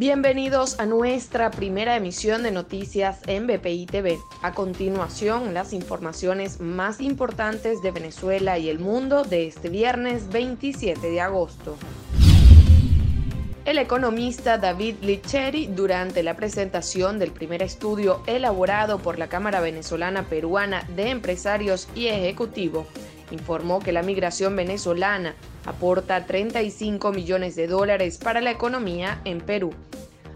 Bienvenidos a nuestra primera emisión de noticias en BPI TV. A continuación, las informaciones más importantes de Venezuela y el mundo de este viernes 27 de agosto. El economista David Licheri, durante la presentación del primer estudio elaborado por la Cámara Venezolana Peruana de Empresarios y Ejecutivo, informó que la migración venezolana aporta 35 millones de dólares para la economía en Perú,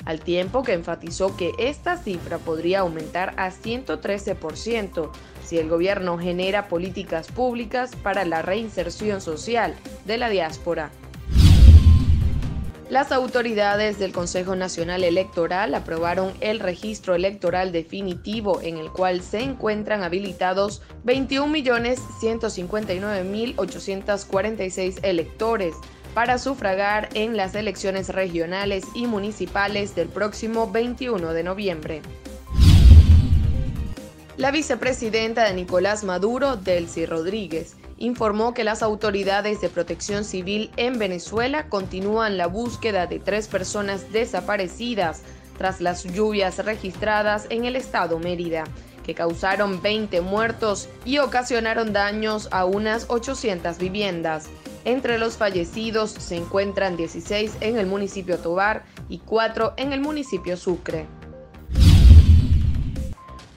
al tiempo que enfatizó que esta cifra podría aumentar a 113% si el gobierno genera políticas públicas para la reinserción social de la diáspora. Las autoridades del Consejo Nacional Electoral aprobaron el registro electoral definitivo en el cual se encuentran habilitados 21.159.846 electores para sufragar en las elecciones regionales y municipales del próximo 21 de noviembre. La vicepresidenta de Nicolás Maduro, Delcy Rodríguez, informó que las autoridades de protección civil en Venezuela continúan la búsqueda de tres personas desaparecidas tras las lluvias registradas en el estado Mérida, que causaron 20 muertos y ocasionaron daños a unas 800 viviendas. Entre los fallecidos se encuentran 16 en el municipio Tobar y 4 en el municipio Sucre.